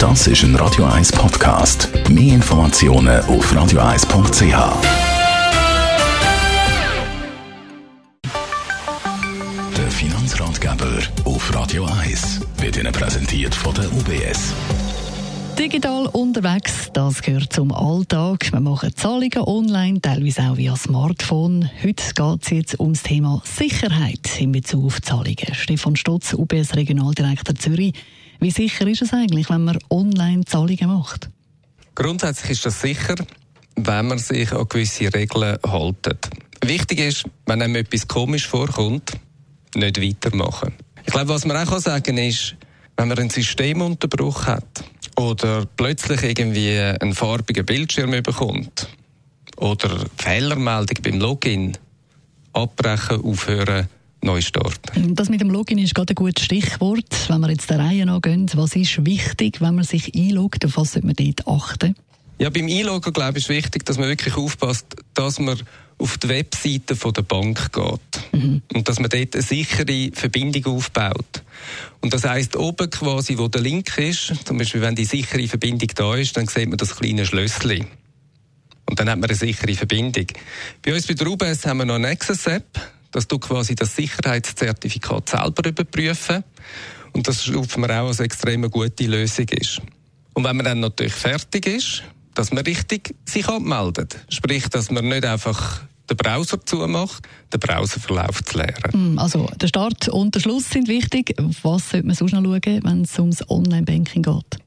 Das ist ein Radio 1 Podcast. Mehr Informationen auf radio1.ch. Der Finanzratgeber auf Radio 1 wird Ihnen präsentiert von der UBS. Digital unterwegs, das gehört zum Alltag. Wir machen Zahlungen online, teilweise auch via Smartphone. Heute geht es jetzt um das Thema Sicherheit in Bezug auf Zahlungen. Stefan Stotz, UBS Regionaldirektor Zürich. Wie sicher ist es eigentlich, wenn man online Zahlungen macht? Grundsätzlich ist das sicher, wenn man sich an gewisse Regeln hält. Wichtig ist, wenn einem etwas komisch vorkommt, nicht weitermachen. Ich glaube, was man auch sagen kann, ist, wenn man einen Systemunterbruch hat oder plötzlich irgendwie einen farbigen Bildschirm bekommt oder Fehlermeldung beim Login, abbrechen, aufhören, neu starten. Das mit dem Login ist gerade ein gutes Stichwort. Wenn wir jetzt der Reihe nachgehen, was ist wichtig, wenn man sich einloggt, auf was sollte man dort achten? Ja, beim Einloggen, glaube ich, ist wichtig, dass man wirklich aufpasst, dass man auf die Webseite von der Bank geht. Mhm. Und dass man dort eine sichere Verbindung aufbaut. Und das heisst, oben quasi, wo der Link ist, zum Beispiel, wenn die sichere Verbindung da ist, dann sieht man das kleine Schlösschen. Und dann hat man eine sichere Verbindung. Bei uns bei der UBS haben wir noch eine Access-App dass du quasi das Sicherheitszertifikat selber überprüfen. Und das stufen wir auch als extrem gute Lösung ist. Und wenn man dann natürlich fertig ist, dass man richtig sich abmeldet. Sprich, dass man nicht einfach den Browser zumacht, den Browserverlauf zu leeren. Hm, also der Start und der Schluss sind wichtig. Was sollte man sonst noch schauen, wenn es ums Online-Banking geht?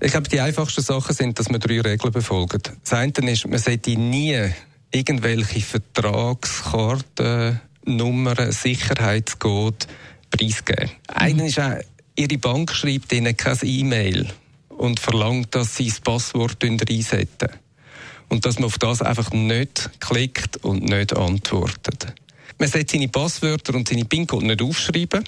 Ich glaube, die einfachsten Sachen sind, dass man drei Regeln befolgt. Das eine ist, man sollte nie irgendwelche Vertragskarten Nummern, Sicherheitscode preisgeben. Einer ist auch, Ihre Bank schreibt Ihnen kein E-Mail und verlangt, dass Sie das Passwort einsetzen. Und dass man auf das einfach nicht klickt und nicht antwortet. Man sollte seine Passwörter und seine PIN-Code nicht aufschreiben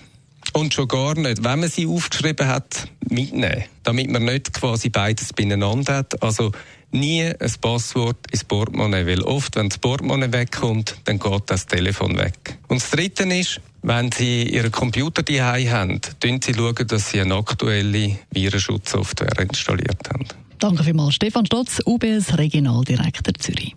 und schon gar nicht, wenn man sie aufgeschrieben hat, mitnehmen. Damit man nicht quasi beides beieinander hat. Also nie ein Passwort ins Portemonnaie, weil oft, wenn das Portemonnaie wegkommt, dann geht das Telefon weg. Und das Dritte ist, wenn Sie Ihren Computer daheim haben, schauen Sie schauen, dass Sie eine aktuelle Virenschutzsoftware installiert haben. Danke vielmals, Stefan Stotz, UBS Regionaldirektor Zürich.